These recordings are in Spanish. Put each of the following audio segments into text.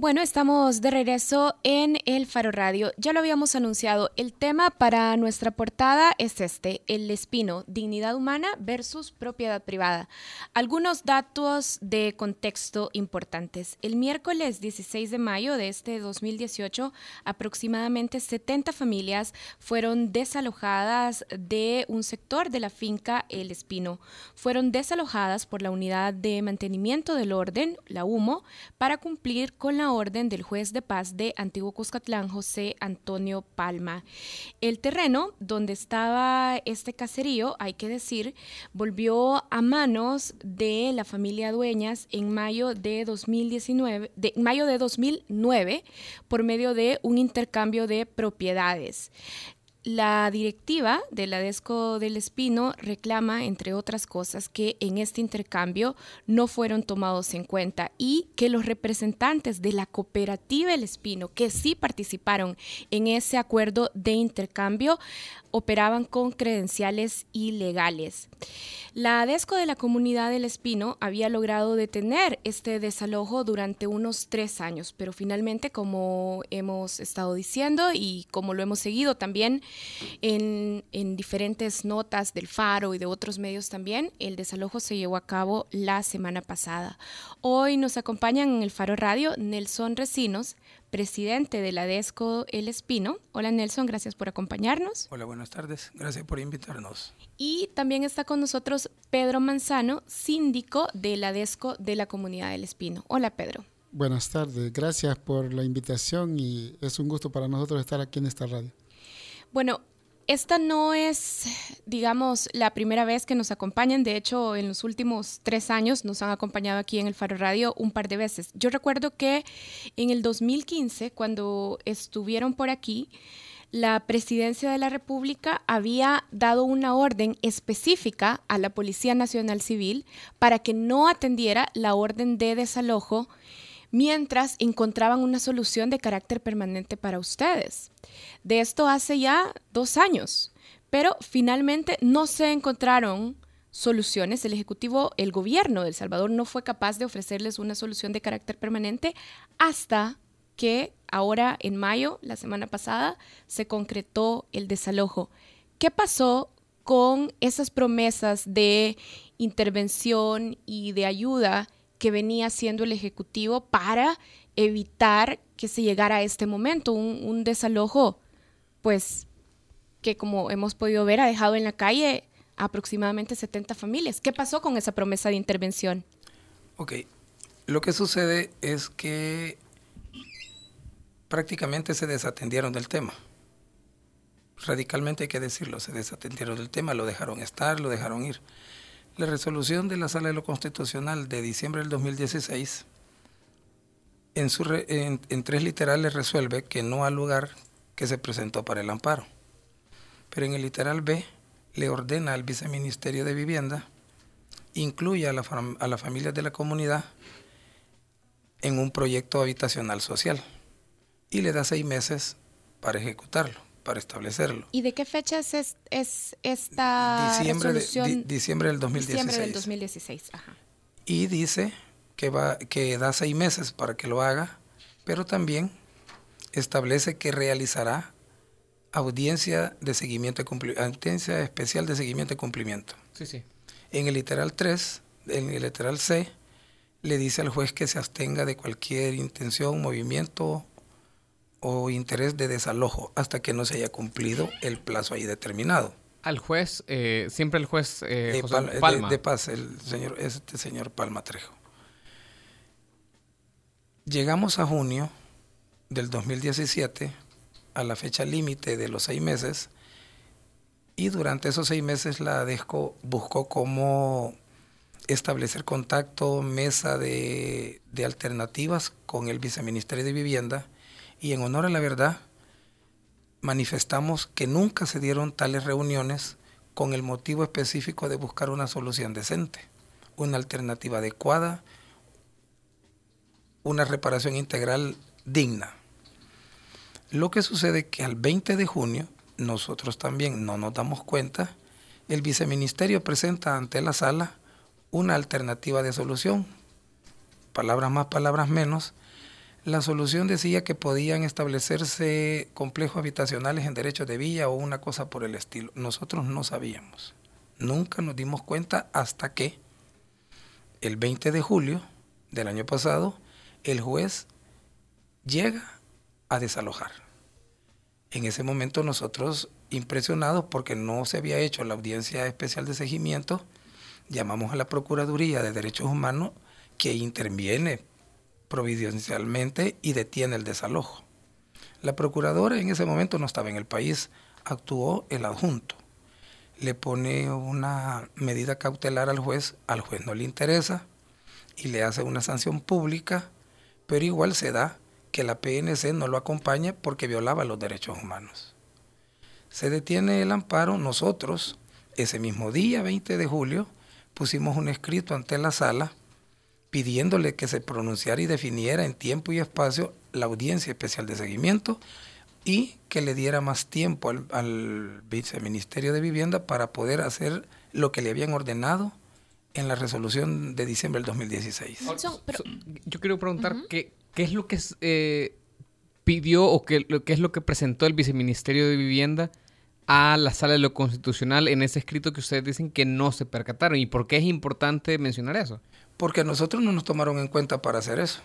Bueno, estamos de regreso en el Faro Radio. Ya lo habíamos anunciado. El tema para nuestra portada es este, el espino, dignidad humana versus propiedad privada. Algunos datos de contexto importantes. El miércoles 16 de mayo de este 2018, aproximadamente 70 familias fueron desalojadas de un sector de la finca El Espino. Fueron desalojadas por la Unidad de Mantenimiento del Orden, la UMO, para cumplir con la orden del juez de paz de Antiguo Cuscatlán, José Antonio Palma. El terreno donde estaba este caserío, hay que decir, volvió a manos de la familia Dueñas en mayo de 2019, de mayo de 2009 por medio de un intercambio de propiedades. La directiva de la DESCO del Espino reclama, entre otras cosas, que en este intercambio no fueron tomados en cuenta y que los representantes de la cooperativa El Espino, que sí participaron en ese acuerdo de intercambio, operaban con credenciales ilegales. La DESCO de la comunidad del Espino había logrado detener este desalojo durante unos tres años, pero finalmente, como hemos estado diciendo y como lo hemos seguido también en, en diferentes notas del Faro y de otros medios también, el desalojo se llevó a cabo la semana pasada. Hoy nos acompañan en el Faro Radio Nelson Recinos, presidente de la DESCO El Espino. Hola Nelson, gracias por acompañarnos. Hola, buenas tardes. Gracias por invitarnos. Y también está con nosotros Pedro Manzano, síndico de la DESCO de la Comunidad del Espino. Hola Pedro. Buenas tardes, gracias por la invitación y es un gusto para nosotros estar aquí en esta radio. Bueno, esta no es, digamos, la primera vez que nos acompañan. De hecho, en los últimos tres años nos han acompañado aquí en el Faro Radio un par de veces. Yo recuerdo que en el 2015, cuando estuvieron por aquí, la presidencia de la República había dado una orden específica a la Policía Nacional Civil para que no atendiera la orden de desalojo mientras encontraban una solución de carácter permanente para ustedes. De esto hace ya dos años, pero finalmente no se encontraron soluciones. El Ejecutivo, el gobierno de El Salvador no fue capaz de ofrecerles una solución de carácter permanente hasta que ahora en mayo, la semana pasada, se concretó el desalojo. ¿Qué pasó con esas promesas de intervención y de ayuda que venía haciendo el Ejecutivo para evitar que se llegara a este momento, un, desalojo, pues, que como hemos podido ver, ha dejado en la calle aproximadamente 70 familias. ¿Qué pasó con esa promesa de intervención? Ok, lo que sucede es que prácticamente se desatendieron del tema. Radicalmente hay que decirlo, se desatendieron del tema, lo dejaron estar, lo dejaron ir. La resolución de la Sala de lo Constitucional de diciembre del 2016 en, su en, tres literales resuelve que no al lugar que se presentó para el amparo. Pero en el literal B le ordena al Viceministerio de Vivienda incluya a, la, a las familias de la comunidad en un proyecto habitacional social y le da seis meses para ejecutarlo para establecerlo. ¿Y de qué fecha es, es esta diciembre resolución? De, diciembre del 2016. Diciembre del 2016, ajá. Y dice que, va, que da seis meses para que lo haga, pero también establece que realizará audiencia de seguimiento audiencia especial de seguimiento y cumplimiento. Sí, sí. En el literal 3, en el literal C, le dice al juez que se abstenga de cualquier intención, movimiento o interés de desalojo hasta que no se haya cumplido el plazo ahí determinado. Al juez, eh, siempre el juez eh, de, José Palma. De, paz, el señor, este señor Palma Trejo. Llegamos a junio del 2017, a la fecha límite de los seis meses, y durante esos seis meses la DESCO buscó cómo establecer contacto, mesa de, de alternativas con el Viceministerio de Vivienda, y en honor a la verdad, manifestamos que nunca se dieron tales reuniones con el motivo específico de buscar una solución decente, una alternativa adecuada, una reparación integral digna. Lo que sucede es que al 20 de junio, nosotros también no nos damos cuenta, el viceministerio presenta ante la sala una alternativa de solución. Palabras más, palabras menos. La solución decía que podían establecerse complejos habitacionales en derechos de villa o una cosa por el estilo. Nosotros no sabíamos. Nunca nos dimos cuenta hasta que el 20 de julio del año pasado el juez llega a desalojar. En ese momento nosotros, impresionados porque no se había hecho la audiencia especial de seguimiento, llamamos a la Procuraduría de Derechos Humanos que interviene providencialmente y detiene el desalojo. La procuradora en ese momento no estaba en el país, actuó el adjunto. Le pone una medida cautelar al juez, al juez no le interesa y le hace una sanción pública, pero igual se da que la PNC no lo acompaña porque violaba los derechos humanos. Se detiene el amparo, nosotros, ese mismo día, 20 de julio, pusimos un escrito ante la sala pidiéndole que se pronunciara y definiera en tiempo y espacio la audiencia especial de seguimiento y que le diera más tiempo al, viceministerio de Vivienda para poder hacer lo que le habían ordenado en la resolución de diciembre del 2016. yo quiero preguntar qué, qué es lo que eh, pidió o qué, qué, es lo que presentó el viceministerio de Vivienda a la sala de lo constitucional en ese escrito que ustedes dicen que no se percataron. ¿Y por qué es importante mencionar eso? Porque a nosotros no nos tomaron en cuenta para hacer eso.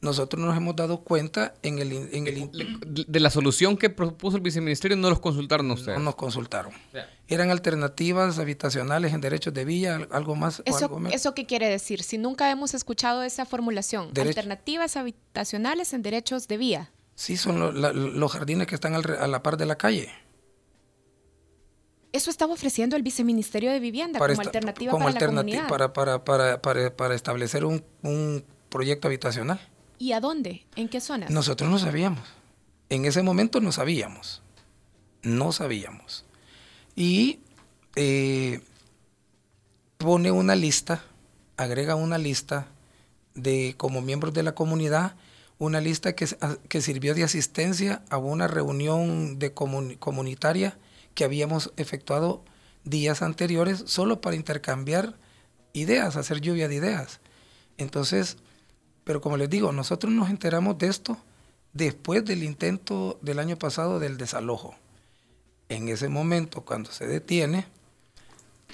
Nosotros nos hemos dado cuenta en el... En el de la solución que propuso el viceministerio no los consultaron ustedes. No nos consultaron. Eran alternativas habitacionales en derechos de villa, algo más. ¿Eso, algo ¿Eso qué quiere decir? Si nunca hemos escuchado esa formulación, alternativas habitacionales en derechos de vía. Sí, son los jardines que están a la par de la calle. Eso estaba ofreciendo el viceministerio de Vivienda como alternativa para la comunidad. Para, para, para, para, establecer un, un proyecto habitacional. ¿Y a dónde? ¿En qué zonas? Nosotros no sabíamos. En ese momento no sabíamos. No sabíamos. Y eh, pone una lista, agrega una lista de como miembros de la comunidad, una lista que, que sirvió de asistencia a una reunión de comunitaria que habíamos efectuado días anteriores solo para intercambiar ideas, hacer lluvia de ideas. Entonces, pero como les digo, nosotros nos enteramos de esto después del intento del año pasado del desalojo. En ese momento, cuando se detiene,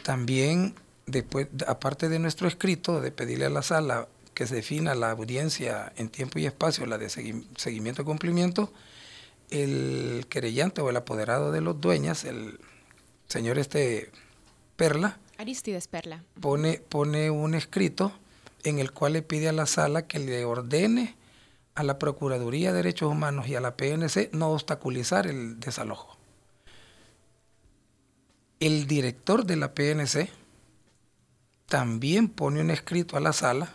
también después, aparte de nuestro escrito de pedirle a la sala que se defina la audiencia en tiempo y espacio, la de seguimiento y cumplimiento, el querellante o el apoderado de los dueños, el señor este Perla, Aristides Perla, pone, pone un escrito en el cual le pide a la sala que le ordene a la Procuraduría de Derechos Humanos y a la PNC no obstaculizar el desalojo. El director de la PNC también pone un escrito a la sala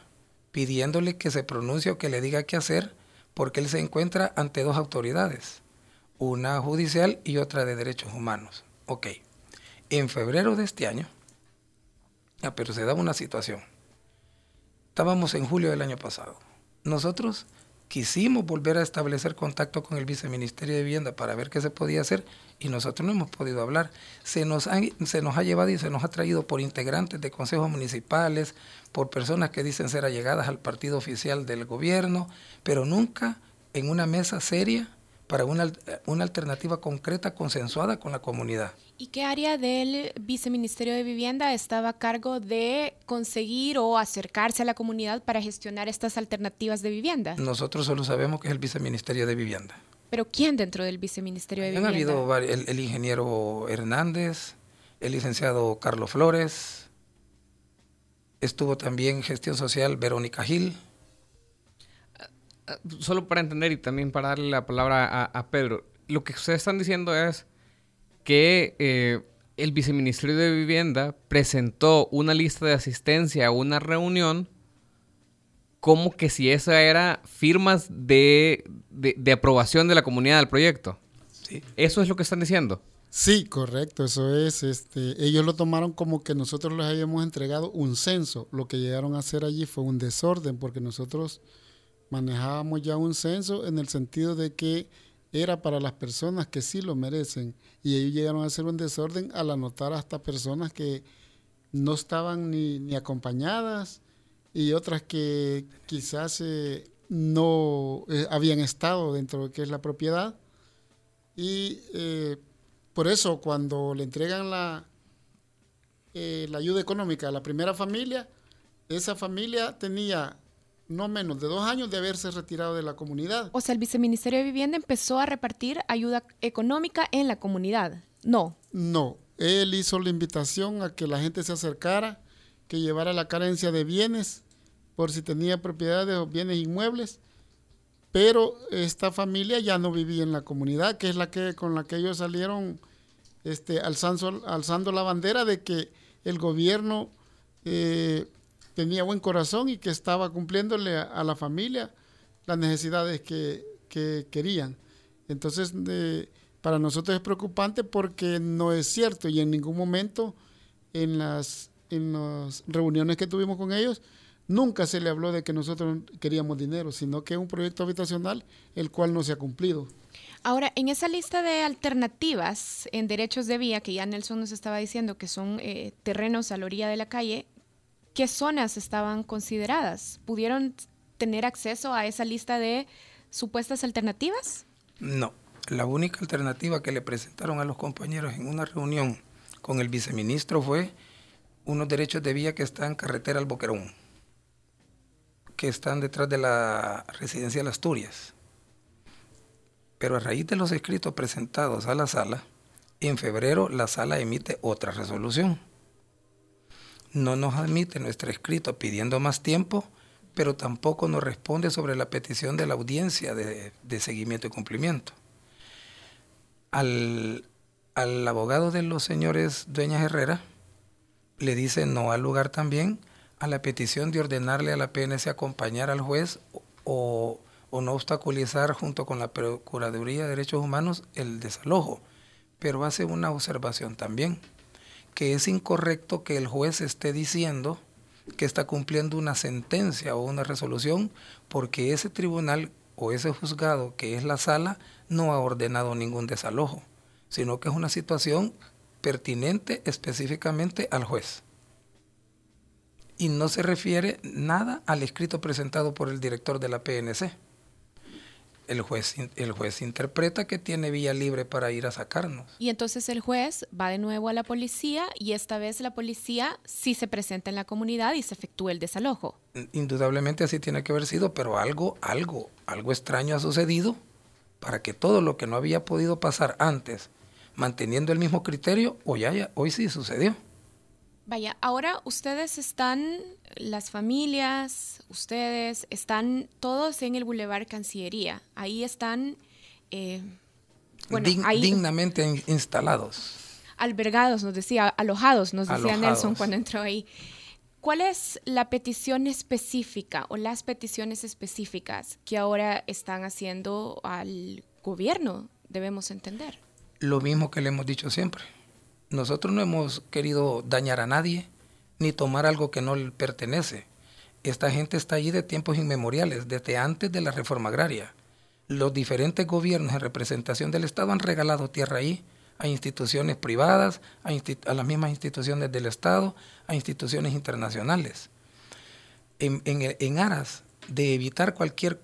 pidiéndole que se pronuncie o que le diga qué hacer porque él se encuentra ante dos autoridades, una judicial y otra de derechos humanos. Ok, en febrero de este año, ah, pero se da una situación Estábamos en julio del año pasado. Nosotros quisimos volver a establecer contacto con el viceministerio de Vivienda para ver qué se podía hacer y nosotros no hemos podido hablar. Se nos, se nos ha llevado y se nos ha traído por integrantes de consejos municipales, por personas que dicen ser allegadas al partido oficial del gobierno, pero nunca en una mesa seria para una, una alternativa concreta consensuada con la comunidad. ¿Y qué área del Viceministerio de Vivienda estaba a cargo de conseguir o acercarse a la comunidad para gestionar estas alternativas de vivienda? Nosotros solo sabemos que es el Viceministerio de Vivienda. ¿Pero quién dentro del Viceministerio de Vivienda? Han habido el, el ingeniero Hernández, el licenciado Carlos Flores, estuvo también gestión social Verónica Gil. Solo para entender y también para darle la palabra a Pedro, lo que ustedes están diciendo es que eh, el viceministerio de Vivienda presentó una lista de asistencia a una reunión como que si esa era firmas de, aprobación de la comunidad del proyecto. Sí. ¿Eso es lo que están diciendo? Sí, correcto, eso es. Este, ellos lo tomaron como que nosotros les habíamos entregado un censo. Lo que llegaron a hacer allí fue un desorden, porque nosotros manejábamos ya un censo en el sentido de que era para las personas que sí lo merecen. Y ellos llegaron a hacer un desorden al anotar a estas personas que no estaban ni, ni acompañadas y otras que quizás eh, no eh, habían estado dentro de lo que es la propiedad. Y eh, por eso cuando le entregan la, la ayuda económica a la primera familia, esa familia tenía no menos de dos años de haberse retirado de la comunidad. O sea, el viceministerio de Vivienda empezó a repartir ayuda económica en la comunidad. No. No, él hizo la invitación a que la gente se acercara, que llevara la carencia de bienes, por si tenía propiedades o bienes inmuebles, pero esta familia ya no vivía en la comunidad, que es la que con la que ellos salieron este, alzando, alzando la bandera de que el gobierno eh, tenía buen corazón y que estaba cumpliéndole a, la familia las necesidades que, que querían. Entonces, de, para nosotros es preocupante porque no es cierto y en ningún momento en las, en las reuniones que tuvimos con ellos nunca se le habló de que nosotros queríamos dinero, sino que es un proyecto habitacional el cual no se ha cumplido. Ahora, en esa lista de alternativas en derechos de vía, que ya Nelson nos estaba diciendo que son eh, terrenos a la orilla de la calle, ¿qué zonas estaban consideradas? ¿Pudieron tener acceso a esa lista de supuestas alternativas? No, la única alternativa que le presentaron a los compañeros en una reunión con el viceministro fue unos derechos de vía que están en carretera al Boquerón, que están detrás de la residencia de las Asturias. Pero a raíz de los escritos presentados a la sala, en febrero la sala emite otra resolución. No nos admite nuestro escrito pidiendo más tiempo, pero tampoco nos responde sobre la petición de la audiencia de, de seguimiento y cumplimiento al, abogado de los señores Dueñas Herrera le dice no al lugar también a la petición de ordenarle a la PNC acompañar al juez o, o, no obstaculizar junto con la Procuraduría de Derechos Humanos el desalojo. Pero hace una observación también, que es incorrecto que el juez esté diciendo que está cumpliendo una sentencia o una resolución porque ese tribunal o ese juzgado que es la sala no ha ordenado ningún desalojo, sino que es una situación pertinente específicamente al juez. Y no se refiere nada al escrito presentado por el director de la PNC. El juez, el juez interpreta que tiene vía libre para ir a sacarnos. Y entonces el juez va de nuevo a la policía y esta vez la policía sí se presenta en la comunidad y se efectúa el desalojo. Indudablemente así tiene que haber sido, pero algo, algo, algo extraño ha sucedido para que todo lo que no había podido pasar antes, manteniendo el mismo criterio, hoy, haya, hoy sí sucedió. Vaya, ahora ustedes están, las familias, ustedes, están todos en el Boulevard Cancillería. Ahí están, eh, bueno, dignamente instalados. Albergados, nos decía, alojados, nos decía Nelson cuando entró ahí. ¿Cuál es la petición específica o las peticiones específicas que ahora están haciendo al gobierno? Debemos entender. Lo mismo que le hemos dicho siempre. Nosotros no hemos querido dañar a nadie ni tomar algo que no le pertenece. Esta gente está allí de tiempos inmemoriales, desde antes de la reforma agraria. Los diferentes gobiernos en representación del Estado han regalado tierra ahí a instituciones privadas, a, las mismas instituciones del Estado, a instituciones internacionales. En, aras de evitar cualquier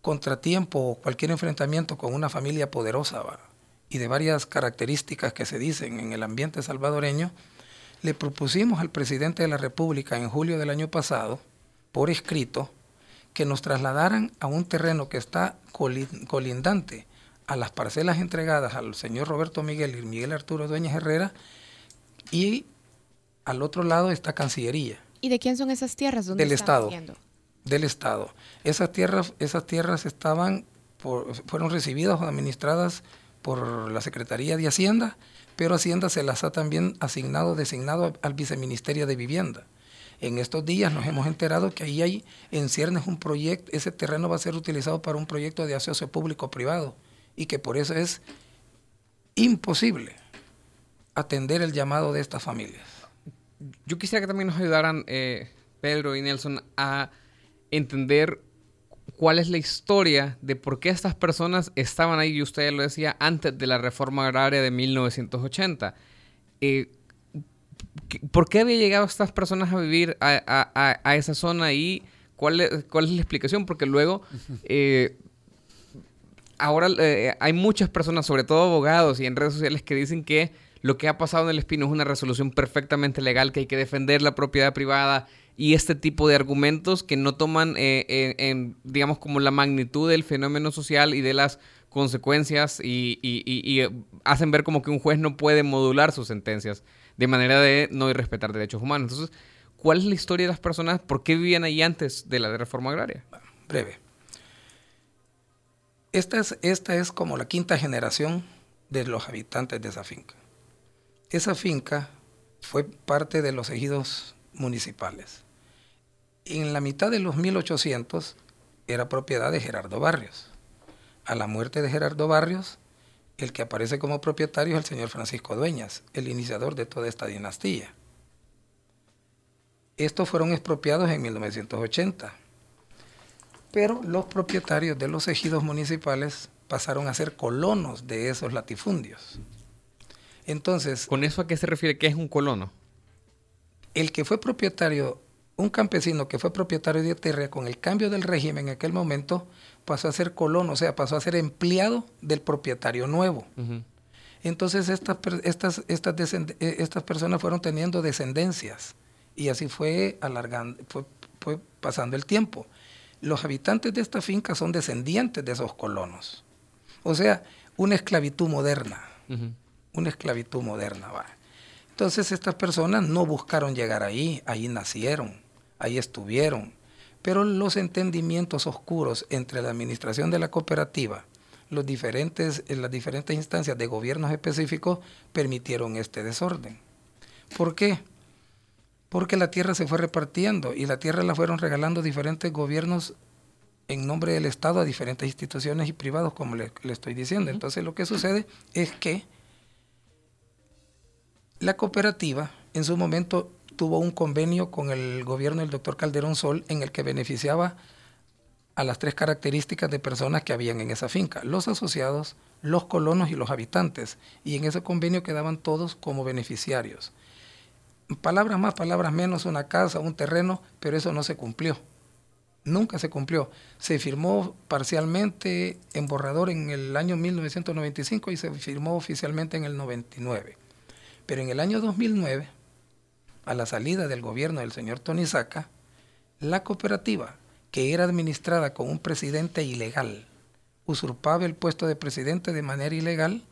contratiempo o cualquier enfrentamiento con una familia poderosa y de varias características que se dicen en el ambiente salvadoreño, le propusimos al presidente de la República en julio del año pasado, por escrito, que nos trasladaran a un terreno que está colindante a las parcelas entregadas al señor Roberto Miguel y Miguel Arturo Dueñas Herrera y al otro lado está Cancillería. ¿Y de quién son esas tierras? ¿Dónde del Estado. Del Estado. Esas tierras, esas tierras estaban fueron recibidas o administradas por la Secretaría de Hacienda, pero Hacienda se las ha también asignado, designado al Viceministerio de Vivienda. En estos días nos hemos enterado que ahí hay en ciernes un proyecto, ese terreno va a ser utilizado para un proyecto de asocio público-privado y que por eso es imposible atender el llamado de estas familias. Yo quisiera que también nos ayudaran, eh, Pedro y Nelson, a entender cuál es la historia de por qué estas personas estaban ahí, y usted lo decía, antes de la reforma agraria de 1980. Eh, ¿por qué había llegado estas personas a vivir a, esa zona y cuál es, cuál es la explicación? Porque luego... Eh, ahora eh, hay muchas personas, sobre todo abogados y en redes sociales, que dicen que lo que ha pasado en el Espino es una resolución perfectamente legal, que hay que defender la propiedad privada y este tipo de argumentos que no toman, eh, en, digamos, como la magnitud del fenómeno social y de las consecuencias y, hacen ver como que un juez no puede modular sus sentencias de manera de no respetar derechos humanos. Entonces, ¿cuál es la historia de las personas? ¿Por qué vivían ahí antes de la reforma agraria? Breve. Esta es, esta es como la quinta generación de los habitantes de esa finca. Esa finca fue parte de los ejidos municipales. En la mitad de los 1800 era propiedad de Gerardo Barrios. A la muerte de Gerardo Barrios, el que aparece como propietario es el señor Francisco Dueñas, el iniciador de toda esta dinastía. Estos fueron expropiados en 1980 pero los propietarios de los ejidos municipales pasaron a ser colonos de esos latifundios. Entonces... ¿Con eso a qué se refiere? ¿Qué es un colono? El que fue propietario, un campesino que fue propietario de tierra con el cambio del régimen en aquel momento, pasó a ser colono, o sea, pasó a ser empleado del propietario nuevo. Entonces estas, estas, estas, eh, estas personas fueron teniendo descendencias y así fue alargando, fue pasando el tiempo los habitantes de esta finca son descendientes de esos colonos. O sea, una esclavitud moderna. Una esclavitud moderna, va. Entonces estas personas no buscaron llegar ahí, ahí nacieron, ahí estuvieron. Pero los entendimientos oscuros entre la administración de la cooperativa, los diferentes, las diferentes instancias de gobiernos específicos permitieron este desorden. ¿Por qué? porque la tierra se fue repartiendo y la tierra la fueron regalando diferentes gobiernos en nombre del Estado a diferentes instituciones y privados, como le, estoy diciendo. Entonces lo que sucede es que la cooperativa en su momento tuvo un convenio con el gobierno del doctor Calderón Sol en el que beneficiaba a las tres características de personas que habían en esa finca, los asociados, los colonos y los habitantes. Y en ese convenio quedaban todos como beneficiarios palabras más, palabras menos, una casa, un terreno, pero eso no se cumplió. Nunca se cumplió. Se firmó parcialmente en borrador en el año 1995 y se firmó oficialmente en el 99. Pero en el año 2009, a la salida del gobierno del señor Tony Saca, la cooperativa, que era administrada con un presidente ilegal, usurpaba el puesto de presidente de manera ilegal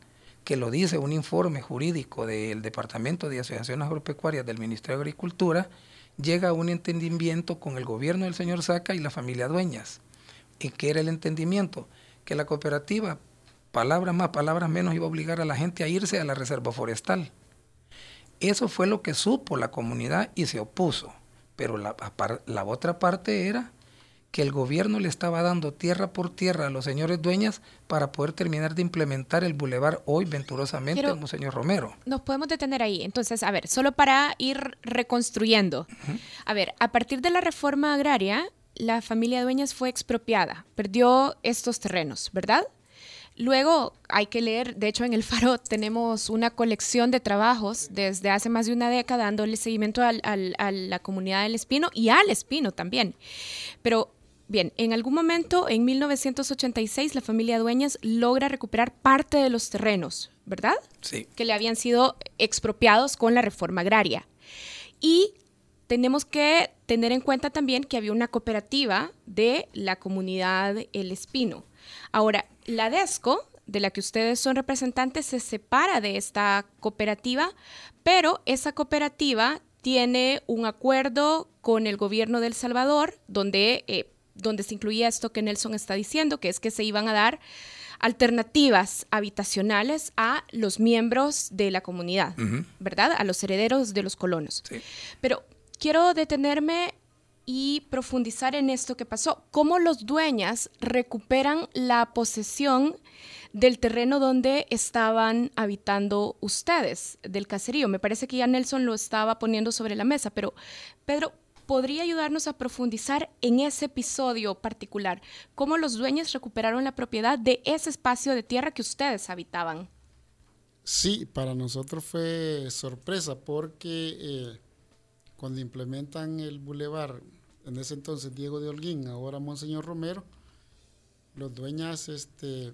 que lo dice un informe jurídico del Departamento de Asociaciones Agropecuarias del Ministerio de Agricultura, llega a un entendimiento con el gobierno del señor Saca y la familia Dueñas. ¿Y qué era el entendimiento? Que la cooperativa, palabras más, palabras menos, iba a obligar a la gente a irse a la reserva forestal. Eso fue lo que supo la comunidad y se opuso. Pero la, la otra parte era que el gobierno le estaba dando tierra por tierra a los señores dueñas para poder terminar de implementar el bulevar hoy venturosamente como señor Romero. Nos podemos detener ahí. Entonces, a ver, solo para ir reconstruyendo. A ver, a partir de la reforma agraria, la familia Dueñas fue expropiada, perdió estos terrenos, ¿verdad? Luego hay que leer, de hecho en el Faro tenemos una colección de trabajos desde hace más de una década dándole seguimiento a la comunidad del Espino y al Espino también. Pero Bien, en algún momento, en 1986, la familia Dueñas logra recuperar parte de los terrenos, ¿verdad? Sí. Que le habían sido expropiados con la reforma agraria. Y tenemos que tener en cuenta también que había una cooperativa de la comunidad El Espino. Ahora, la DESCO, de la que ustedes son representantes, se separa de esta cooperativa, pero esa cooperativa tiene un acuerdo con el gobierno de El Salvador, donde eh, donde se incluía esto que Nelson está diciendo, que es que se iban a dar alternativas habitacionales a los miembros de la comunidad, ¿verdad? A los herederos de los colonos. Pero quiero detenerme y profundizar en esto que pasó. ¿Cómo los dueñas recuperan la posesión del terreno donde estaban habitando ustedes, del caserío? Me parece que ya Nelson lo estaba poniendo sobre la mesa, pero Pedro, podría ayudarnos a profundizar en ese episodio particular, cómo los dueños recuperaron la propiedad de ese espacio de tierra que ustedes habitaban. Sí, para nosotros fue sorpresa porque eh, cuando implementan el bulevar, en ese entonces Diego de Holguín, ahora Monseñor Romero, los dueños, este,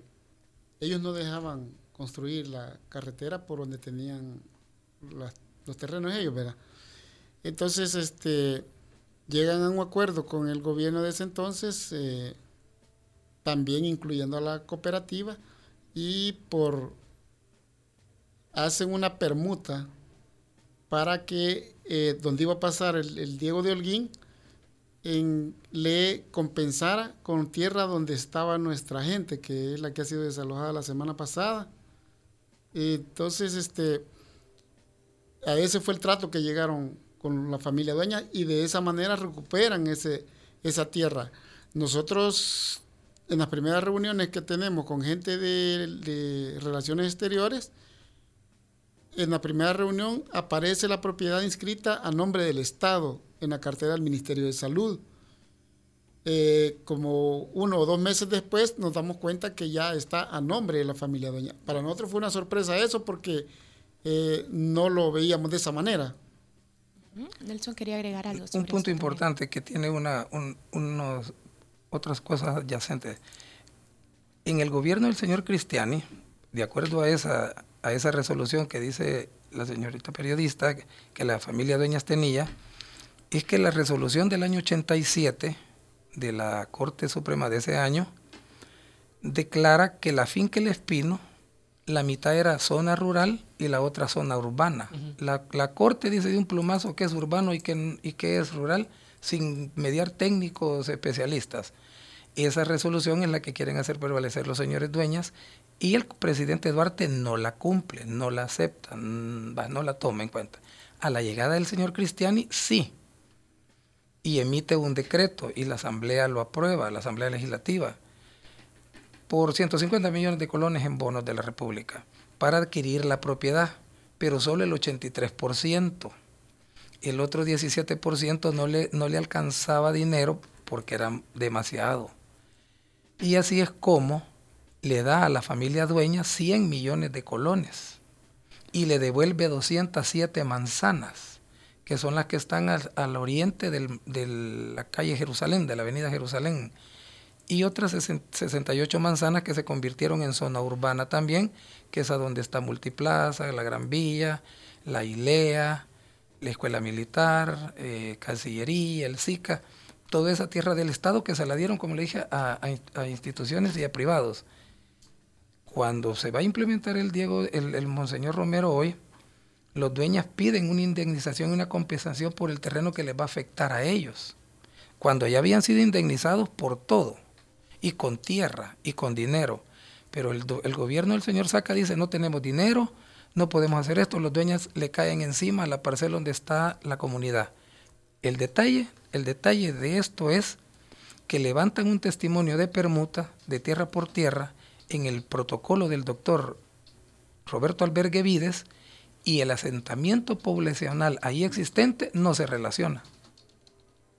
ellos no dejaban construir la carretera por donde tenían los terrenos ellos, ¿verdad? Entonces, este, llegan a un acuerdo con el gobierno de ese entonces, eh, también incluyendo a la cooperativa, y por hacen una permuta para que eh, donde iba a pasar el, Diego de Holguín en, le compensara con tierra donde estaba nuestra gente, que es la que ha sido desalojada la semana pasada. Entonces, este, a ese fue el trato que llegaron con la familia dueña y de esa manera recuperan ese, esa tierra. Nosotros, en las primeras reuniones que tenemos con gente de relaciones exteriores, en la primera reunión aparece la propiedad inscrita a nombre del Estado en la cartera del Ministerio de Salud. Eh, como uno o dos meses después nos damos cuenta que ya está a nombre de la familia Doña. Para nosotros fue una sorpresa eso porque eh, no lo veíamos de esa manera. Nelson quería agregar algo. Un punto importante que tiene una, unos, otras cosas adyacentes. En el gobierno del señor Cristiani, de acuerdo a esa a esa resolución que dice la señorita periodista que la familia Dueñas tenía, es que la resolución del año 87 de la Corte Suprema de ese año declara que la finca El Espino, la mitad era zona rural y la otra zona urbana. la, Corte dice de un plumazo que es urbano y que, y que es rural sin mediar técnicos especialistas. Y esa resolución es la que quieren hacer prevalecer los señores dueñas y el presidente Duarte no la cumple, no la acepta, no la toma en cuenta. A la llegada del señor Cristiani, sí. Y emite un decreto y la Asamblea lo aprueba, la Asamblea Legislativa, por 150 millones de colones en bonos de la República para adquirir la propiedad, pero solo el 83%. El otro 17% no le, no le alcanzaba dinero porque era demasiado. Y así es como le da a la familia dueña 100 millones de colones y le devuelve 207 manzanas, que son las que están al, oriente de la calle Jerusalén, de la avenida Jerusalén, y otras 68 manzanas que se convirtieron en zona urbana también, que es a donde está Multiplaza, la Gran Villa, la ILEA, la Escuela Militar, eh, Cancillería, el SICA, toda esa tierra del Estado que se la dieron, como le dije, a instituciones y a privados. Cuando se va a implementar el Diego, el, Monseñor Romero hoy, los dueños piden una indemnización y una compensación por el terreno que les va a afectar a ellos, cuando ya habían sido indemnizados por todo, y con tierra, y con dinero. Pero el, gobierno del señor Saca dice, no tenemos dinero, no podemos hacer esto, los dueños le caen encima a la parcela donde está la comunidad. El detalle, el detalle de esto es que levantan un testimonio de permuta, de tierra por tierra, en el protocolo del doctor Roberto Albergue Vides y el asentamiento poblacional ahí existente no se relaciona.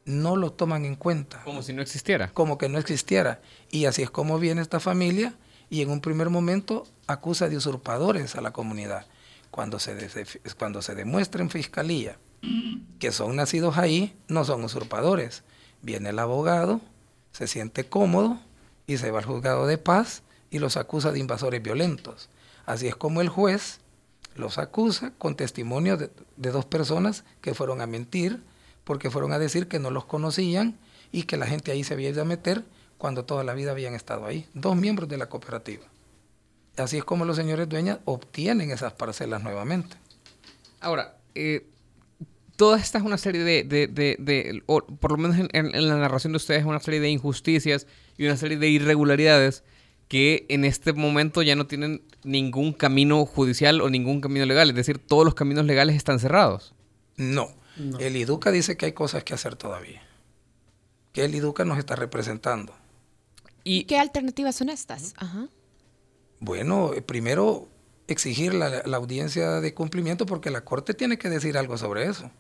No lo toman en cuenta. Como si no existiera. Como que no existiera. Y así es como viene esta familia y en un primer momento acusa de usurpadores a la comunidad. Cuando se, cuando se demuestra en fiscalía que son nacidos ahí, no son usurpadores. Viene el abogado, se siente cómodo y se va al juzgado de paz y los acusa de invasores violentos. Así es como el juez los acusa con testimonio de, dos personas que fueron a mentir porque fueron a decir que no los conocían y que la gente ahí se había ido a meter cuando toda la vida habían estado ahí. Dos miembros de la cooperativa. Así es como los señores dueñas obtienen esas parcelas nuevamente. Ahora, eh, toda esta es una serie de, de, por lo menos en, la narración de ustedes, una serie de injusticias y una serie de irregularidades que en este momento ya no tienen ningún camino judicial o ningún camino legal. Es decir, todos los caminos legales están cerrados. No. El IDUCA dice que hay cosas que hacer todavía. Que el IDUCA nos está representando. ¿Y qué alternativas son estas? Bueno, eh, primero exigir la, audiencia de cumplimiento porque la Corte tiene que decir algo sobre eso.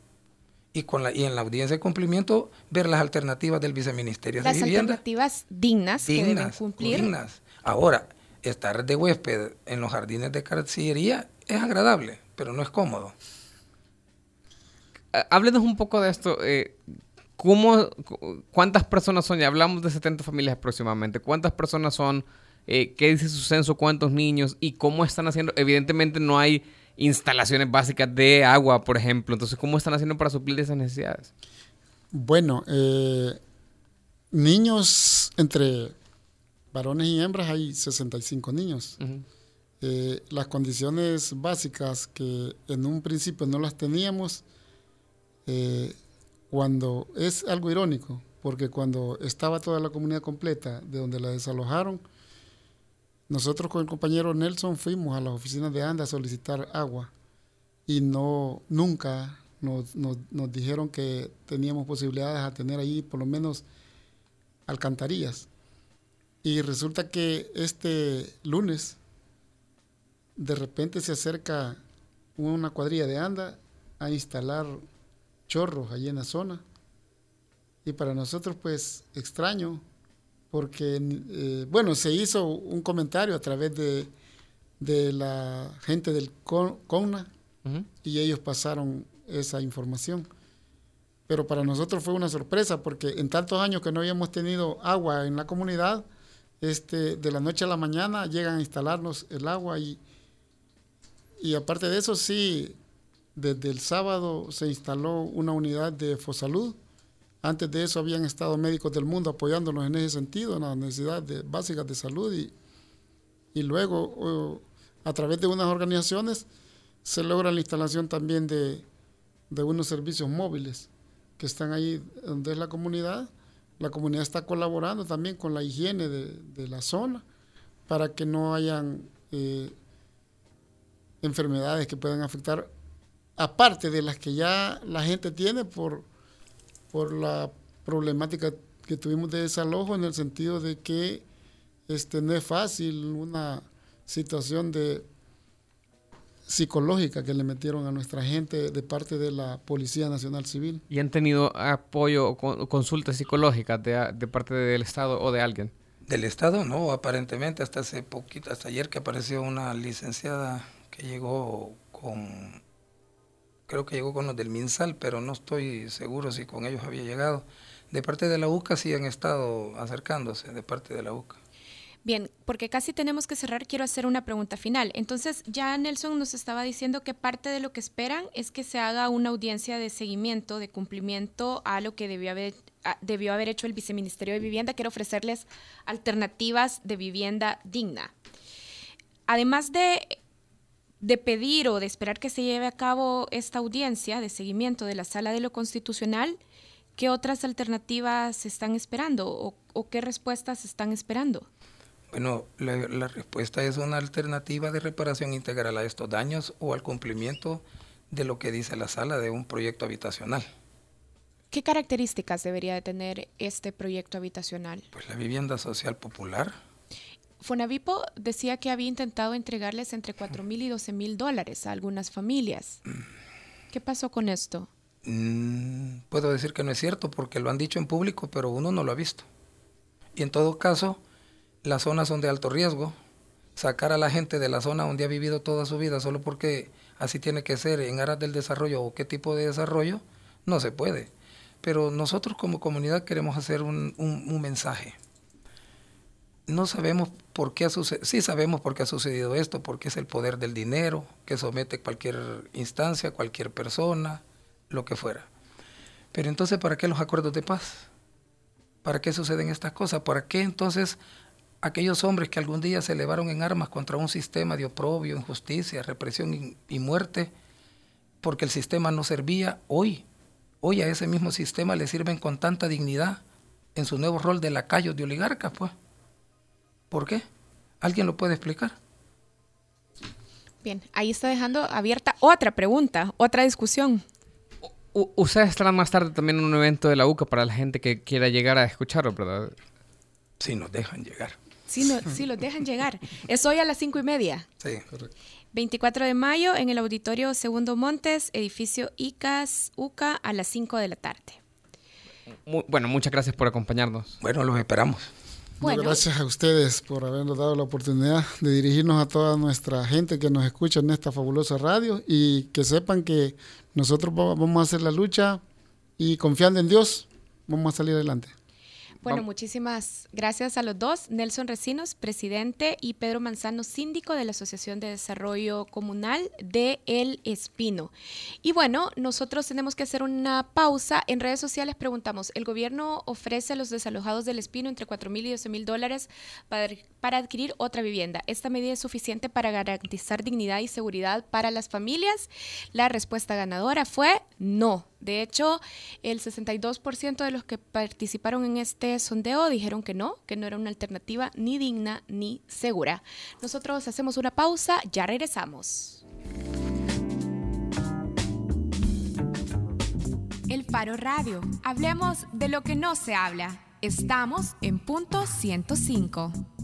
Y, con la, y en la audiencia de cumplimiento ver las alternativas del viceministerio de Vivienda. Las alternativas dignas, dignas, que deben cumplir. Dignas Ahora, estar de huésped en los jardines de Cancillería es agradable, pero no es cómodo. Háblenos un poco de esto. Eh, ¿cómo, ¿Cuántas personas son? Ya hablamos de 70 familias aproximadamente. ¿Cuántas personas son? Eh, ¿Qué dice su censo? ¿Cuántos niños? ¿Y cómo están haciendo? Evidentemente no hay instalaciones básicas de agua, por ejemplo. Entonces, ¿cómo están haciendo para suplir esas necesidades? Bueno, eh, niños entre varones y hembras hay 65 niños. Eh, las condiciones básicas que en un principio no las teníamos, eh, cuando es algo irónico, porque cuando estaba toda la comunidad completa de donde la desalojaron, nosotros con el compañero Nelson fuimos a las oficinas de ANDA a solicitar agua y no nunca nos, dijeron que teníamos posibilidades a tener ahí por lo menos alcantarillas. Y resulta que este lunes de repente se acerca una cuadrilla de anda a instalar chorros allí en la zona. Y para nosotros pues extraño, porque eh, bueno, se hizo un comentario a través de, de la gente del CONA y ellos pasaron esa información. Pero para nosotros fue una sorpresa porque en tantos años que no habíamos tenido agua en la comunidad, este, de la noche a la mañana llegan a instalarnos el agua y, y aparte de eso sí, desde el sábado se instaló una unidad de Fosalud. Antes de eso habían estado médicos del mundo apoyándonos en ese sentido, en las necesidades básicas de salud y, y luego a través de unas organizaciones se logra la instalación también de, de unos servicios móviles que están ahí donde es la comunidad. La comunidad está colaborando también con la higiene de, la zona para que no hayan eh, enfermedades que puedan afectar, aparte de las que ya la gente tiene por, por la problemática que tuvimos de desalojo, en el sentido de que este, no es fácil una situación de psicológica que le metieron a nuestra gente de parte de la Policía Nacional Civil. ¿Y han tenido apoyo o consultas psicológicas de, de, parte del Estado o de alguien? Del Estado no, aparentemente hasta hace poquito, hasta ayer que apareció una licenciada que llegó con, creo que llegó con los del MinSal, pero no estoy seguro si con ellos había llegado. De parte de la UCA sí han estado acercándose, de parte de la UCA. Bien, porque casi tenemos que cerrar, quiero hacer una pregunta final. Entonces, ya Nelson nos estaba diciendo que parte de lo que esperan es que se haga una audiencia de seguimiento, de cumplimiento a lo que debió haber, debió haber hecho el Viceministerio de Vivienda, quiero ofrecerles alternativas de vivienda digna. Además de, pedir o de esperar que se lleve a cabo esta audiencia de seguimiento de la Sala de lo Constitucional, ¿qué otras alternativas se están esperando o, o qué respuestas están esperando? Bueno, la, respuesta es una alternativa de reparación integral a estos daños o al cumplimiento de lo que dice la sala de un proyecto habitacional. ¿Qué características debería de tener este proyecto habitacional? Pues la vivienda social popular. Fonavipo decía que había intentado entregarles entre 4 mil y 12 mil dólares a algunas familias. ¿Qué pasó con esto? Mm, puedo decir que no es cierto porque lo han dicho en público, pero uno no lo ha visto. Y en todo caso, las zonas son de alto riesgo. Sacar a la gente de la zona donde ha vivido toda su vida solo porque así tiene que ser en aras del desarrollo o qué tipo de desarrollo, no se puede. Pero nosotros como comunidad queremos hacer un, mensaje. No sabemos por qué ha sucedido, sí sabemos por qué ha sucedido esto, porque es el poder del dinero que somete cualquier instancia, cualquier persona, lo que fuera. Pero entonces, ¿para qué los acuerdos de paz? ¿Para qué suceden estas cosas? ¿Para qué entonces aquellos hombres que algún día se elevaron en armas contra un sistema de oprobio, injusticia, represión y, muerte, porque el sistema no servía, hoy, hoy a ese mismo sistema le sirven con tanta dignidad en su nuevo rol de lacayos de oligarcas, pues. ¿Por qué? ¿Alguien lo puede explicar? Bien, ahí está dejando abierta otra pregunta, otra discusión. ustedes estarán más tarde también en un evento de la UCA para la gente que quiera llegar a escucharlo, ¿verdad? Si nos dejan llegar. Sí, no, sí, los dejan llegar. Es hoy a las cinco y media. Sí, correcto. 24 de mayo en el Auditorio Segundo Montes, edificio ICAS, UCA, a las 5 de la tarde. bueno, muchas gracias por acompañarnos. Bueno, los esperamos. Bueno. Gracias a ustedes por habernos dado la oportunidad de dirigirnos a toda nuestra gente que nos escucha en esta fabulosa radio y que sepan que nosotros vamos a hacer la lucha y confiando en Dios, vamos a salir adelante. Bueno, muchísimas gracias a los dos. Nelson Recinos, presidente, y Pedro Manzano, síndico de la Asociación de Desarrollo Comunal de El Espino. Y bueno, nosotros tenemos que hacer una pausa. En redes sociales preguntamos, ¿el gobierno ofrece a los desalojados del Espino entre 4 mil y 12 mil dólares para, para adquirir otra vivienda? ¿Esta medida es suficiente para garantizar dignidad y seguridad para las familias? La respuesta ganadora fue no. De hecho, el 62% de los que participaron en este sondeo dijeron que no, que no era una alternativa ni digna ni segura. Nosotros hacemos una pausa, ya regresamos. El Faro Radio. Hablemos de lo que no se habla. Estamos en punto 105.